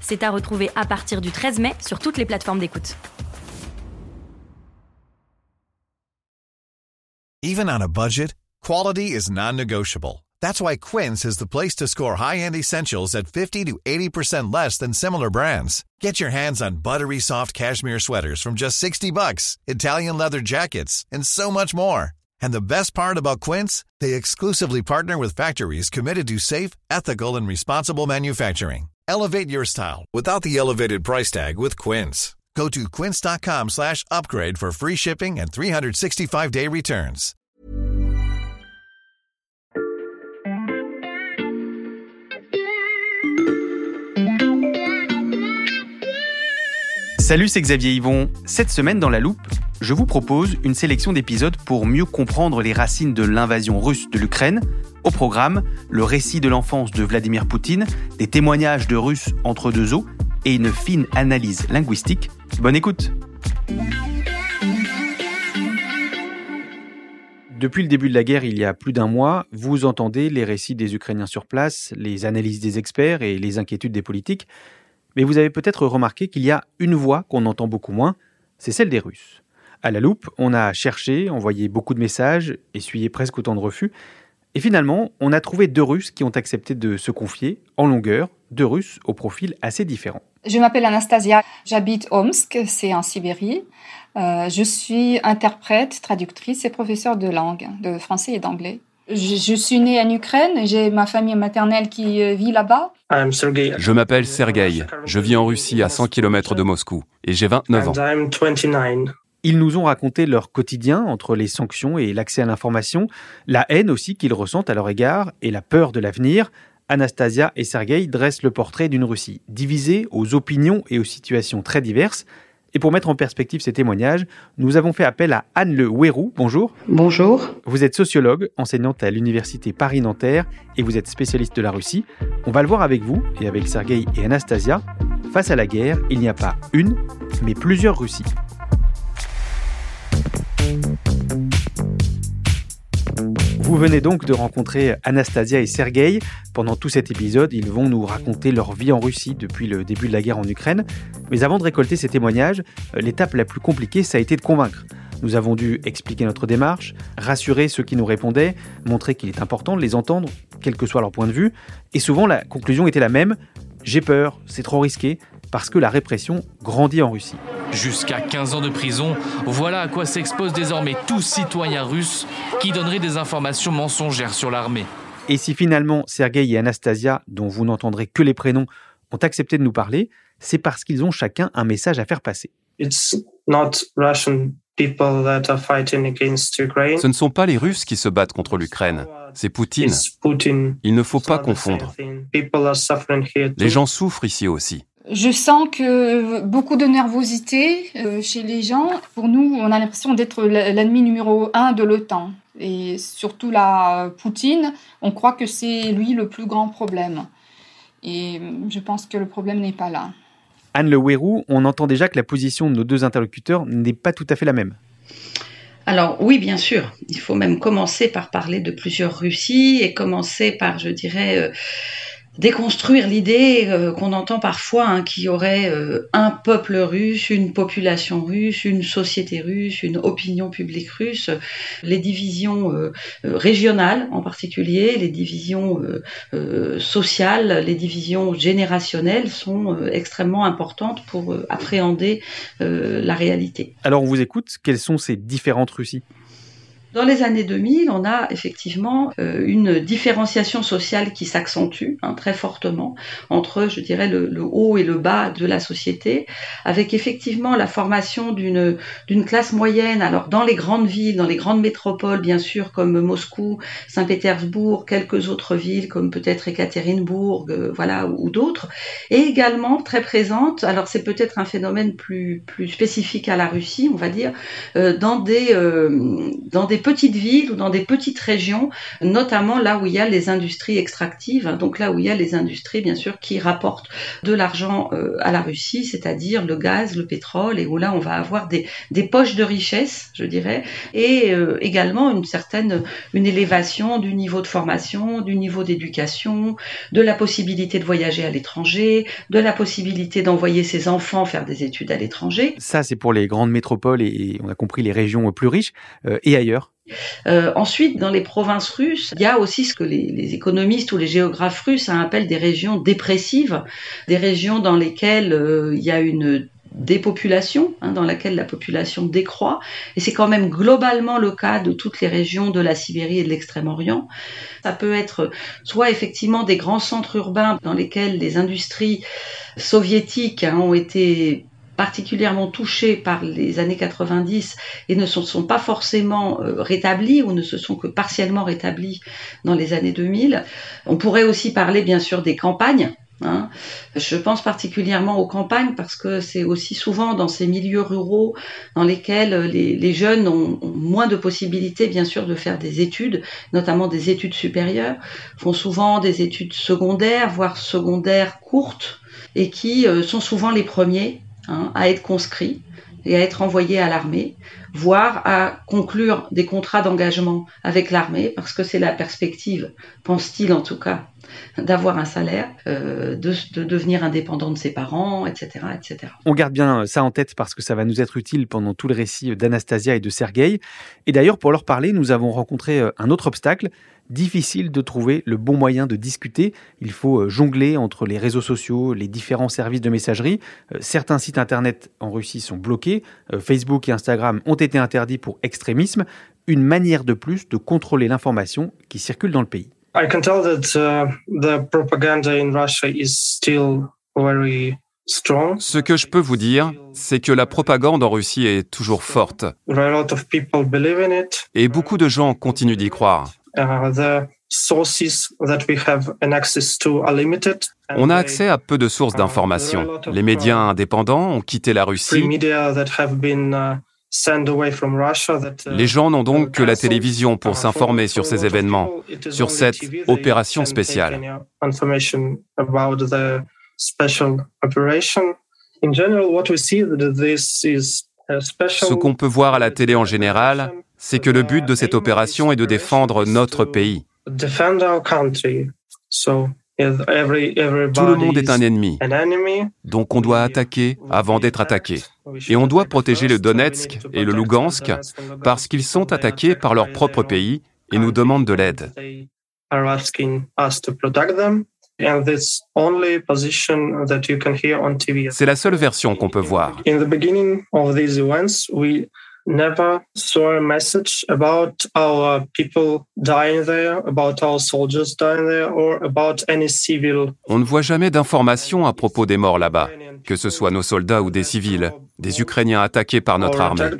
C'est à retrouver à partir du 13 mai sur toutes les plateformes d'écoute. Even on a budget, quality is non-negotiable. That's why Quince is the place to score high-end essentials at 50 to 80% less than similar brands. Get your hands on buttery soft cashmere sweaters from just 60 bucks, Italian leather jackets, and so much more. And the best part about Quince, they exclusively partner with factories committed to safe, ethical, and responsible manufacturing. Elevate your style without the elevated price tag with Quince. Go to quince.com slash upgrade for free shipping and 365-day returns. Salut, c'est Xavier Yvon. Cette semaine dans La Loupe, je vous propose une sélection d'épisodes pour mieux comprendre les racines de l'invasion russe de l'Ukraine. Au programme, le récit de l'enfance de Vladimir Poutine, des témoignages de Russes entre deux eaux et une fine analyse linguistique. Bonne écoute Depuis le début de la guerre, il y a plus d'un mois, vous entendez les récits des Ukrainiens sur place, les analyses des experts et les inquiétudes des politiques. Mais vous avez peut-être remarqué qu'il y a une voix qu'on entend beaucoup moins, c'est celle des Russes. À la loupe, on a cherché, envoyé beaucoup de messages, essuyé presque autant de refus, et finalement, on a trouvé deux Russes qui ont accepté de se confier en longueur, deux Russes au profil assez différent. Je m'appelle Anastasia, j'habite Omsk, c'est en Sibérie. Euh, je suis interprète, traductrice et professeure de langue, de français et d'anglais. Je, suis née en Ukraine, j'ai ma famille maternelle qui euh, vit là-bas. Je m'appelle Sergei, je vis en Russie à 100 km de Moscou et j'ai 29 ans. Ils nous ont raconté leur quotidien entre les sanctions et l'accès à l'information, la haine aussi qu'ils ressentent à leur égard et la peur de l'avenir. Anastasia et Sergei dressent le portrait d'une Russie divisée aux opinions et aux situations très diverses. Et pour mettre en perspective ces témoignages, nous avons fait appel à Anne Le Ouérou. Bonjour. Bonjour. Vous êtes sociologue, enseignante à l'université Paris-Nanterre et vous êtes spécialiste de la Russie. On va le voir avec vous et avec Sergei et Anastasia. Face à la guerre, il n'y a pas une, mais plusieurs Russies. Vous venez donc de rencontrer Anastasia et Sergei. Pendant tout cet épisode, ils vont nous raconter leur vie en Russie depuis le début de la guerre en Ukraine. Mais avant de récolter ces témoignages, euh, l'étape la plus compliquée, ça a été de convaincre. Nous avons dû expliquer notre démarche, rassurer ceux qui nous répondaient, montrer qu'il est important de les entendre, quel que soit leur point de vue. Et souvent, la conclusion était la même. J'ai peur, c'est trop risqué, parce que la répression grandit en Russie. Jusqu'à 15 ans de prison, voilà à quoi s'expose désormais tout citoyen russe qui donnerait des informations mensongères sur l'armée. Et si finalement Sergei et Anastasia, dont vous n'entendrez que les prénoms, ont accepté de nous parler, c'est parce qu'ils ont chacun un message à faire passer. Ce ne sont pas les Russes qui se battent contre l'Ukraine, c'est Poutine. Il ne faut pas confondre. Les gens souffrent ici aussi. Je sens que beaucoup de nervosité euh, chez les gens. Pour nous, on a l'impression d'être l'ennemi numéro un de l'OTAN. Et surtout la Poutine, on croit que c'est lui le plus grand problème. Et je pense que le problème n'est pas là. Anne Le Ouérou, on entend déjà que la position de nos deux interlocuteurs n'est pas tout à fait la même. Alors oui, bien sûr, il faut même commencer par parler de plusieurs Russies et commencer par, je dirais, euh, déconstruire l'idée euh, qu'on entend parfois hein, qu'il y aurait euh, un peuple russe, une population russe, une société russe, une opinion publique russe. Les divisions euh, régionales en particulier, les divisions sociales, les divisions générationnelles sont extrêmement importantes pour appréhender la réalité. Alors on vous écoute, quelles sont ces différentes Russies? Dans les années 2000, on a effectivement euh, une différenciation sociale qui s'accentue hein, très fortement entre, je dirais, le, haut et le bas de la société, avec effectivement la formation d'une classe moyenne. Alors dans les grandes villes, dans les grandes métropoles, bien sûr, comme Moscou, Saint-Pétersbourg, quelques autres villes comme peut-être Ekaterinbourg, euh, voilà, ou, d'autres, et également très présente. Alors c'est peut-être un phénomène plus plus spécifique à la Russie, on va dire, euh, dans des dans des petites villes ou dans des petites régions, notamment là où il y a les industries extractives, hein, donc là où il y a les industries bien sûr qui rapportent de l'argent euh, à la Russie, c'est-à-dire le gaz, le pétrole, et où là on va avoir des, poches de richesse, je dirais, et euh, également une certaine une élévation du niveau de formation, du niveau d'éducation, de la possibilité de voyager à l'étranger, de la possibilité d'envoyer ses enfants faire des études à l'étranger. Ça, c'est pour les grandes métropoles et, on a compris les régions plus riches. Euh, et ailleurs euh, ensuite, dans les provinces russes, il y a aussi ce que les, économistes ou les géographes russes appellent des régions dépressives, des régions dans lesquelles euh, il y a une dépopulation, hein, dans laquelle la population décroît, et c'est quand même globalement le cas de toutes les régions de la Sibérie et de l'Extrême-Orient. Ça peut être soit effectivement des grands centres urbains dans lesquels les industries soviétiques hein, ont été particulièrement touchés par les années 90 et ne se sont pas forcément euh, rétablis ou ne se sont que partiellement rétablis dans les années 2000. On pourrait aussi parler bien sûr des campagnes. Hein. Je pense particulièrement aux campagnes parce que c'est aussi souvent dans ces milieux ruraux dans lesquels les, jeunes ont, moins de possibilités bien sûr de faire des études, notamment des études supérieures, font souvent des études secondaires, voire secondaires courtes, et qui euh, sont souvent les premiers Hein, à être conscrit et à être envoyé à l'armée, voire à conclure des contrats d'engagement avec l'armée, parce que c'est la perspective, pense-t-il en tout cas, d'avoir un salaire, euh, de, devenir indépendant de ses parents, etc., etc. On garde bien ça en tête parce que ça va nous être utile pendant tout le récit d'Anastasia et de Sergueï. Et d'ailleurs, pour leur parler, nous avons rencontré euh, un autre obstacle, difficile de trouver le bon moyen de discuter. Il faut euh, jongler entre les réseaux sociaux, les différents services de messagerie. Euh, certains sites internet en Russie sont bloqués. Euh, Facebook et Instagram ont été interdits pour extrémisme. Une manière de plus de contrôler l'information qui circule dans le pays. Ce que je peux vous dire, c'est que la propagande en Russie est toujours forte. Et beaucoup de gens continuent d'y croire. Uh, On a accès à peu de sources uh, d'informations. Les médias uh, indépendants ont quitté la Russie. Les gens n'ont donc que la télévision pour s'informer sur ces événements, sur cette opération spéciale. Ce qu'on peut voir à la télé en général, c'est que le but de cette opération est de défendre notre pays. Tout le monde est un ennemi. Donc on doit attaquer avant d'être attaqué. Et on doit protéger le Donetsk et le Lugansk parce qu'ils sont attaqués par leur propre pays et nous demandent de l'aide. C'est la seule version qu'on peut voir. Never saw a message about our people dying there, about our soldiers dying there, or about any civil. On ne voit jamais d'informations à propos des morts là-bas, que ce soit nos soldats ou des civils, des Ukrainiens attaqués par notre armée.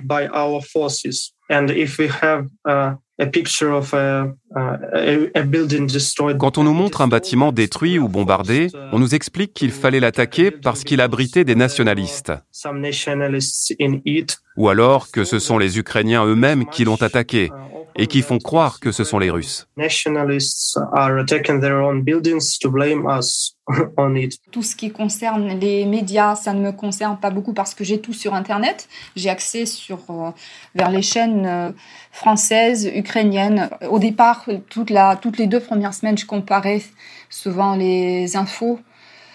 And if we have uh, quand on nous montre un bâtiment détruit ou bombardé, on nous explique qu'il fallait l'attaquer parce qu'il abritait des nationalistes. Ou alors que ce sont les Ukrainiens eux-mêmes qui l'ont attaqué et qui font croire que ce sont les Russes. Tout ce qui concerne les médias, ça ne me concerne pas beaucoup parce que j'ai tout sur Internet. J'ai accès sur, euh, vers les chaînes euh, françaises, ukrainiennes. Au départ, toute la, toutes les deux premières semaines, je comparais souvent les infos.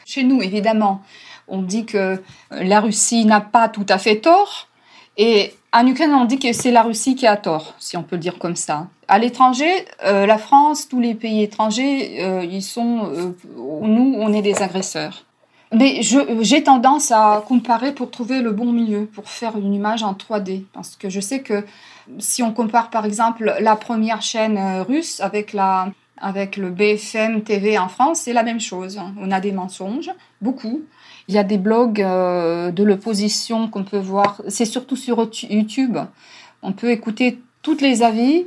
Chez nous, évidemment, on dit que la Russie n'a pas tout à fait tort. Et en Ukraine, on dit que c'est la Russie qui a tort, si on peut le dire comme ça. À l'étranger, euh, la France, tous les pays étrangers, euh, ils sont, euh, nous, on est des agresseurs. Mais j'ai tendance à comparer pour trouver le bon milieu, pour faire une image en 3D, parce que je sais que Si on compare par exemple la première chaîne russe avec la avec le BFM TV en France, c'est la même chose. On a des mensonges, beaucoup. Il y a des blogs euh, de l'opposition qu'on peut voir. C'est surtout sur YouTube. On peut écouter tous les avis.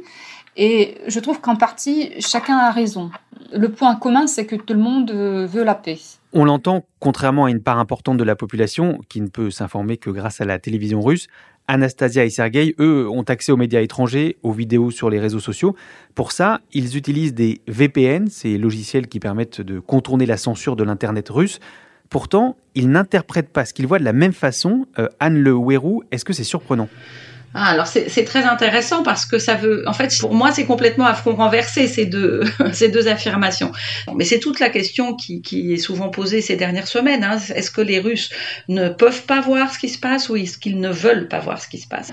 Et je trouve qu'en partie, chacun a raison. Le point commun, c'est que tout le monde euh, veut la paix. On l'entend, contrairement à une part importante de la population qui ne peut s'informer que grâce à la télévision russe, Anastasia et Sergei, eux, ont accès aux médias étrangers, aux vidéos sur les réseaux sociaux. Pour ça, ils utilisent des VPN, ces logiciels qui permettent de contourner la censure de l'Internet russe. Pourtant, ils n'interprètent pas ce qu'ils voient de la même façon. Euh, Anne Le Ouérou, est-ce que c'est surprenant? Ah, alors c'est très intéressant parce que ça veut, en fait, pour moi, c'est complètement à front renversé ces deux ces deux affirmations. Mais c'est toute la question qui, qui, est souvent posée ces dernières semaines. Hein. Est-ce que les Russes ne peuvent pas voir ce qui se passe ou est-ce qu'ils ne veulent pas voir ce qui se passe?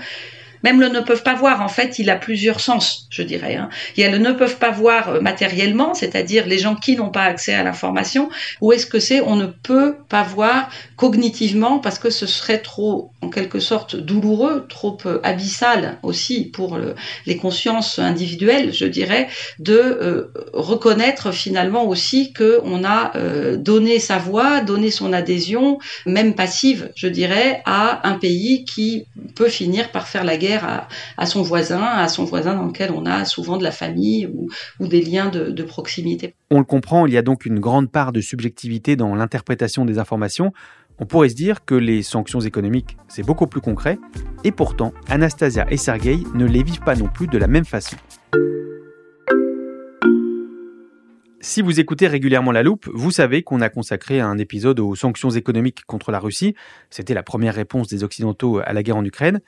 Même le ne peuvent pas voir, en fait, il a plusieurs sens, je dirais. Hein. Il y a le ne peuvent pas voir euh, matériellement, c'est-à-dire les gens qui n'ont pas accès à l'information, ou est-ce que c'est on ne peut pas voir cognitivement parce que ce serait trop, en quelque sorte, douloureux, trop euh, abyssal aussi pour les consciences individuelles, je dirais, de euh, reconnaître finalement aussi que on a donné sa voix, donné son adhésion, même passive, je dirais, à un pays qui peut finir par faire la guerre à, son voisin, à son voisin dans lequel on a souvent de la famille ou, des liens de proximité. On le comprend, il y a donc une grande part de subjectivité dans l'interprétation des informations. On pourrait se dire que les sanctions économiques, c'est beaucoup plus concret, et pourtant, Anastasia et Sergei ne les vivent pas non plus de la même façon. Si vous écoutez régulièrement La Loupe, vous savez qu'on a consacré un épisode aux sanctions économiques contre la Russie. C'était la première réponse des Occidentaux à la guerre en Ukraine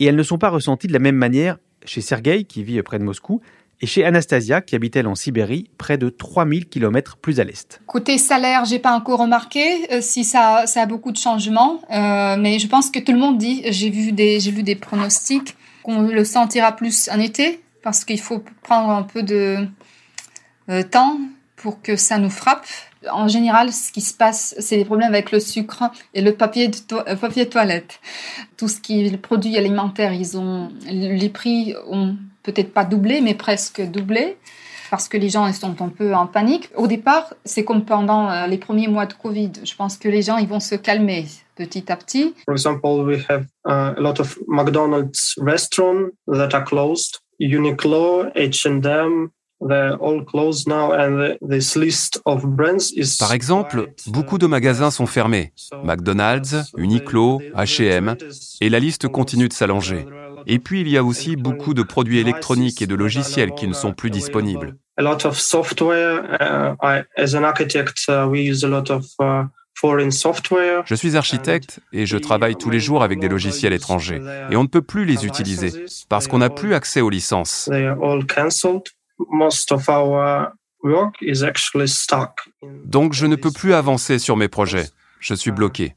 et elles ne sont pas ressenties de la même manière chez Sergueï, qui vit près de Moscou, et chez Anastasia, qui habite elle en Sibérie, près de 3000 km plus à l'est. Côté salaire, j'ai pas encore remarqué euh, si ça, ça, a beaucoup de changements, euh, mais je pense que tout le monde dit, j'ai vu des, j'ai lu des pronostics, qu'on le sentira plus en été, parce qu'il faut prendre un peu de euh, temps pour que ça nous frappe en général, ce qui se passe, c'est des problèmes avec le sucre et le papier, de euh, toilette. Tout ce qui est produit alimentaire, ils ont, les prix ont peut-être pas doublé, mais presque doublé parce que les gens sont un peu en panique. Au départ, c'est comme pendant euh, les premiers mois de Covid. Je pense que les gens ils vont se calmer petit à petit. For example, we have uh, a lot of McDonald's restaurants that are closed. H&M, par exemple, beaucoup de magasins sont fermés. McDonald's, Uniqlo, H&M, et la liste continue de s'allonger. Et puis il y a aussi beaucoup de produits électroniques et de logiciels qui ne sont plus disponibles. Je suis architecte et je travaille tous les jours avec des logiciels étrangers et on ne peut plus les utiliser parce qu'on n'a plus accès aux licences. Donc je ne peux plus avancer sur mes projets. Je suis bloqué.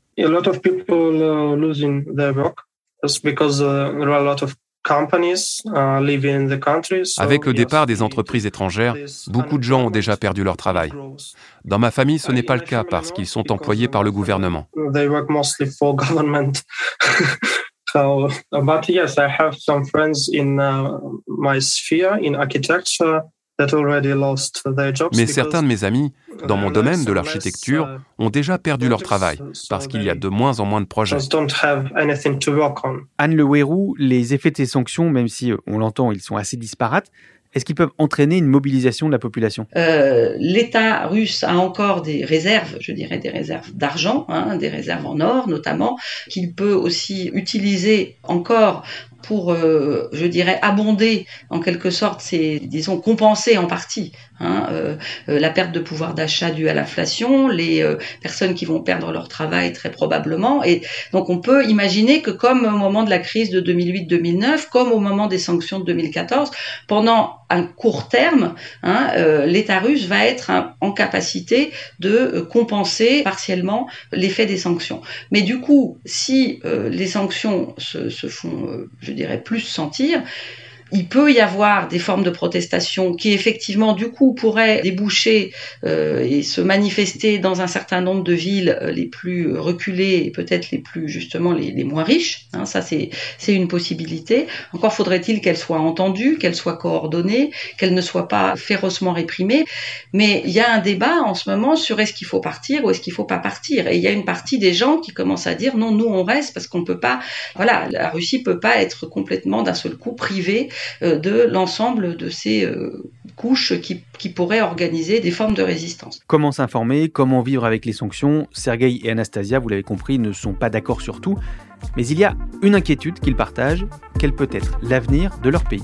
Avec le départ des entreprises étrangères, beaucoup de gens ont déjà perdu leur travail. Dans ma famille, ce n'est pas le cas parce qu'ils sont employés par le gouvernement. So, but yes, I have some friends in uh, my sphere in architecture that already lost their jobs. Mais certains de mes amis dans mon domaine de l'architecture uh, ont déjà perdu leur travail parce qu'il y a de moins en moins de projets. Anne Le Wérou, les effets de ces sanctions, même si euh, on l'entend, ils sont assez disparates, est-ce qu'ils peuvent entraîner une mobilisation de la population? Euh, L'État russe a encore des réserves, je dirais des réserves d'argent, hein, des réserves en or notamment, qu'il peut aussi utiliser encore pour, euh, je dirais, abonder en quelque sorte, c'est, disons, compenser en partie hein, euh, euh, la perte de pouvoir d'achat due à l'inflation, les personnes qui vont perdre leur travail très probablement. Et donc on peut imaginer que comme au moment de la crise de 2008-2009, comme au moment des sanctions de 2014, pendant un court terme, hein, l'État russe va être en capacité de compenser partiellement l'effet des sanctions. Mais du coup, si les sanctions se, se font je dirais, plus sentir, il peut y avoir des formes de protestation qui effectivement du coup pourraient déboucher euh, et se manifester dans un certain nombre de villes euh, les plus reculées et peut-être les plus justement les, les moins riches. Hein, ça c'est une possibilité. Encore faudrait-il qu'elle soit entendue, qu'elle soit coordonnée, qu'elle ne soit pas férocement réprimée. Mais il y a un débat en ce moment sur est-ce qu'il faut partir ou est-ce qu'il faut pas partir. Et il y a une partie des gens qui commencent à dire non, nous on reste parce qu'on peut pas. Voilà, la Russie peut pas être complètement d'un seul coup privée de l'ensemble de ces euh, couches qui, qui, pourraient organiser des formes de résistance. Comment s'informer, comment vivre avec les sanctions Sergei et Anastasia, vous l'avez compris, ne sont pas d'accord sur tout, mais il y a une inquiétude qu'ils partagent, quel peut être l'avenir de leur pays.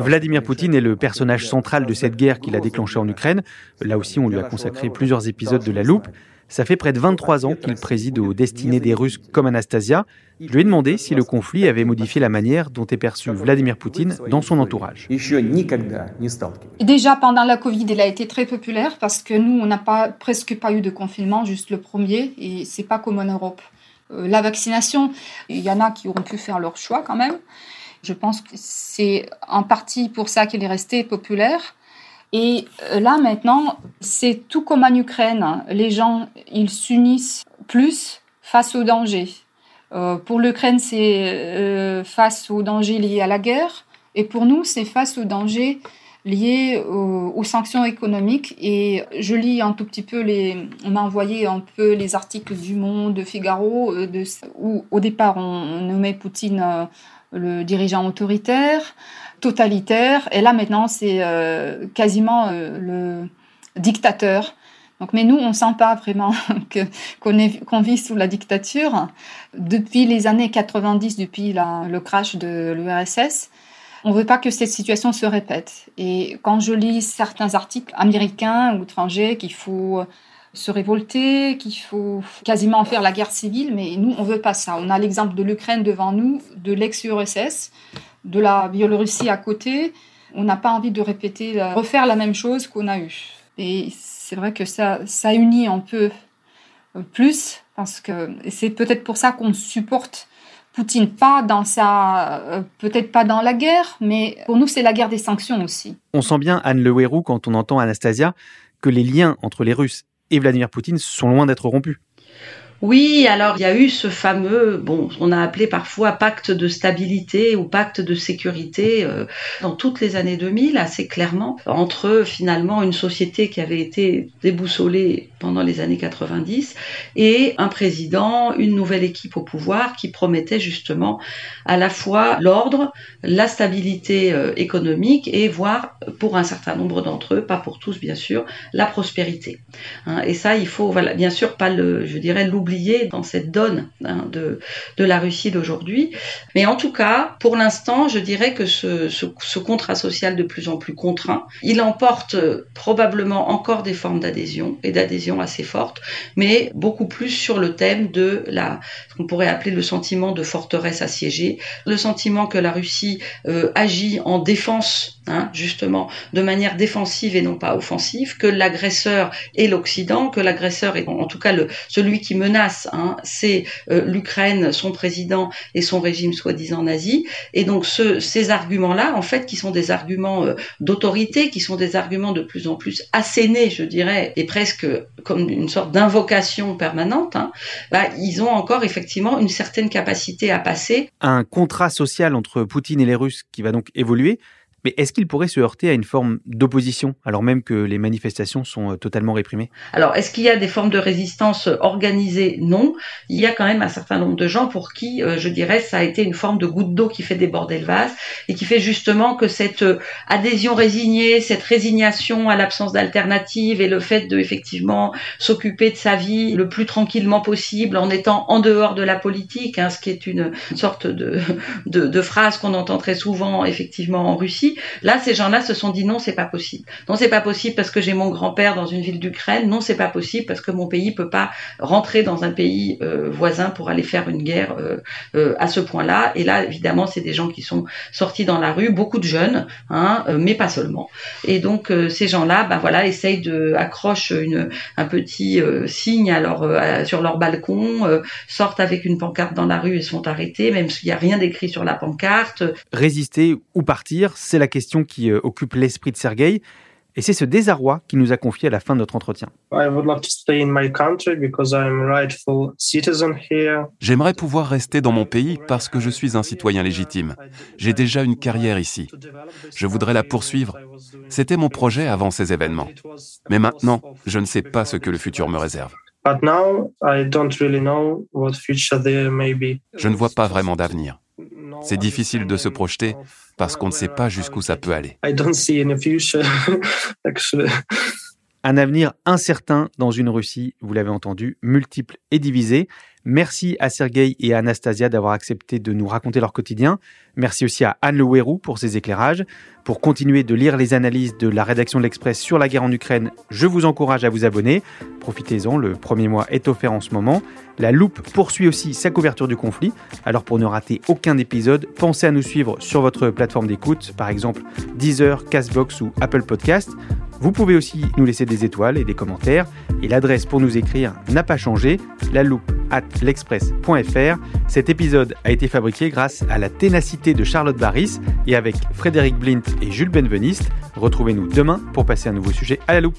Vladimir Poutine est le personnage central de cette guerre qu'il a déclenchée en Ukraine. Là aussi, on lui a consacré plusieurs épisodes de La Loupe. Ça fait près de 23 ans qu'il préside aux destinées des Russes comme Anastasia. Je lui ai demandé si le conflit avait modifié la manière dont est perçu Vladimir Poutine dans son entourage. Déjà pendant la Covid, il a été très populaire parce que nous, on n'a pas, presque pas eu de confinement, juste le premier, et c'est pas comme en Europe. Euh, la vaccination, il y en a qui auront pu faire leur choix quand même. Je pense que c'est en partie pour ça qu'il est resté populaire. Et euh, là maintenant, c'est tout comme en Ukraine. Les gens, ils s'unissent plus face aux dangers. Euh, pour l'Ukraine, c'est face aux dangers liés à la guerre. Et pour nous, c'est face aux dangers liées aux, sanctions économiques. Et je lis un tout petit peu les. On m'a envoyé un peu les articles du Monde, de Figaro, euh, où au départ on, nommait Poutine euh, le dirigeant autoritaire, totalitaire, et là maintenant c'est euh, quasiment le dictateur. Donc, mais nous, on ne sent pas vraiment qu'on vit sous la dictature. Depuis les années 90, depuis le crash de l'URSS, on ne veut pas que cette situation se répète. Et quand je lis certains articles américains ou étrangers qu'il faut se révolter, qu'il faut quasiment faire la guerre civile, mais nous, on veut pas ça. On a l'exemple de l'Ukraine devant nous, de l'ex-URSS, de la Biélorussie à côté. On n'a pas envie de répéter, refaire la même chose qu'on a eu. Et c'est vrai que ça, ça unit un peu plus, parce que c'est peut-être pour ça qu'on supporte Poutine pas dans sa, euh, peut-être pas dans la guerre, mais pour nous c'est la guerre des sanctions aussi. On sent bien Anne Le Héroux quand on entend Anastasia que les liens entre les Russes et Vladimir Poutine sont loin d'être rompus. Oui, alors il y a eu ce fameux, bon, on a appelé parfois pacte de stabilité ou pacte de sécurité euh, dans toutes les années 2000, assez clairement, entre finalement une société qui avait été déboussolée pendant les années 90 et un président, une nouvelle équipe au pouvoir qui promettait justement à la fois l'ordre, la stabilité euh, économique et voire pour un certain nombre d'entre eux, pas pour tous bien sûr, la prospérité. Hein, et ça, il faut, bien sûr, pas le, je dirais, l'oublier dans cette donne hein, de, de la Russie d'aujourd'hui. Mais en tout cas, pour l'instant, je dirais que ce, ce, contrat social de plus en plus contraint, il emporte probablement encore des formes d'adhésion et d'adhésion assez fortes, mais beaucoup plus sur le thème de la, ce qu'on pourrait appeler le sentiment de forteresse assiégée, le sentiment que la Russie euh, agit en défense, hein, justement, de manière défensive et non pas offensive, que l'agresseur est l'Occident, que l'agresseur est en tout cas le, celui qui menace Hein, c'est euh, l'Ukraine, son président et son régime soi-disant nazi. Et donc ces arguments-là, en fait, qui sont des arguments euh, d'autorité, qui sont des arguments de plus en plus assénés, je dirais, et presque comme une sorte d'invocation permanente, hein, bah, ils ont encore effectivement une certaine capacité à passer. Un contrat social entre Poutine et les Russes qui va donc évoluer. Mais est-ce qu'il pourrait se heurter à une forme d'opposition, alors même que les manifestations sont euh, totalement réprimées? Alors, est-ce qu'il y a des formes de résistance organisées? Non. Il y a quand même un certain nombre de gens pour qui, euh, je dirais, ça a été une forme de goutte d'eau qui fait déborder le vase et qui fait justement que cette euh, adhésion résignée, cette résignation à l'absence d'alternative et le fait de effectivement s'occuper de sa vie le plus tranquillement possible en étant en dehors de la politique, hein, ce qui est une, sorte de, de, de phrase qu'on entend très souvent effectivement en Russie. Là, ces gens-là se sont dit non, c'est pas possible. Non, c'est pas possible parce que j'ai mon grand-père dans une ville d'Ukraine. Non, c'est pas possible parce que mon pays peut pas rentrer dans un pays euh, voisin pour aller faire une guerre euh, euh, à ce point-là. Et là, évidemment, c'est des gens qui sont sortis dans la rue, beaucoup de jeunes, hein, mais pas seulement. Et donc ces gens-là, ben voilà, essayent de accrochent une, un petit signe alors sur leur balcon, sortent avec une pancarte dans la rue et sont arrêtés, même s'il n'y a rien d'écrit sur la pancarte. Résister ou partir, c'est la question qui euh, occupe l'esprit de Sergueï. Et c'est ce désarroi qui nous a confié à la fin de notre entretien. J'aimerais pouvoir rester dans mon pays parce que je suis un citoyen légitime. J'ai déjà une carrière ici. Je voudrais la poursuivre. C'était mon projet avant ces événements. Mais maintenant, je ne sais pas ce que le futur me réserve. Je ne vois pas vraiment d'avenir. C'est difficile de se projeter parce qu'on ne sait pas jusqu'où ça peut aller. Un avenir incertain dans une Russie, vous l'avez entendu, multiple et divisé. Merci à Sergei et à Anastasia d'avoir accepté de nous raconter leur quotidien. Merci aussi à Anne Le pour ses éclairages. Pour continuer de lire les analyses de la rédaction de l'Express sur la guerre en Ukraine, je vous encourage à vous abonner. Profitez-en, le premier mois est offert en ce moment. La Loupe poursuit aussi sa couverture du conflit. Alors pour ne rater aucun épisode, pensez à nous suivre sur votre plateforme d'écoute, par exemple Deezer, Castbox ou Apple Podcast. Vous pouvez aussi nous laisser des étoiles et des commentaires. Et l'adresse pour nous écrire n'a pas changé, la loupe at l'express.fr. Cet épisode a été fabriqué grâce à la ténacité de Charlotte Barris et avec Frédéric Blint et Jules Benveniste. Retrouvez-nous demain pour passer un nouveau sujet à la loupe.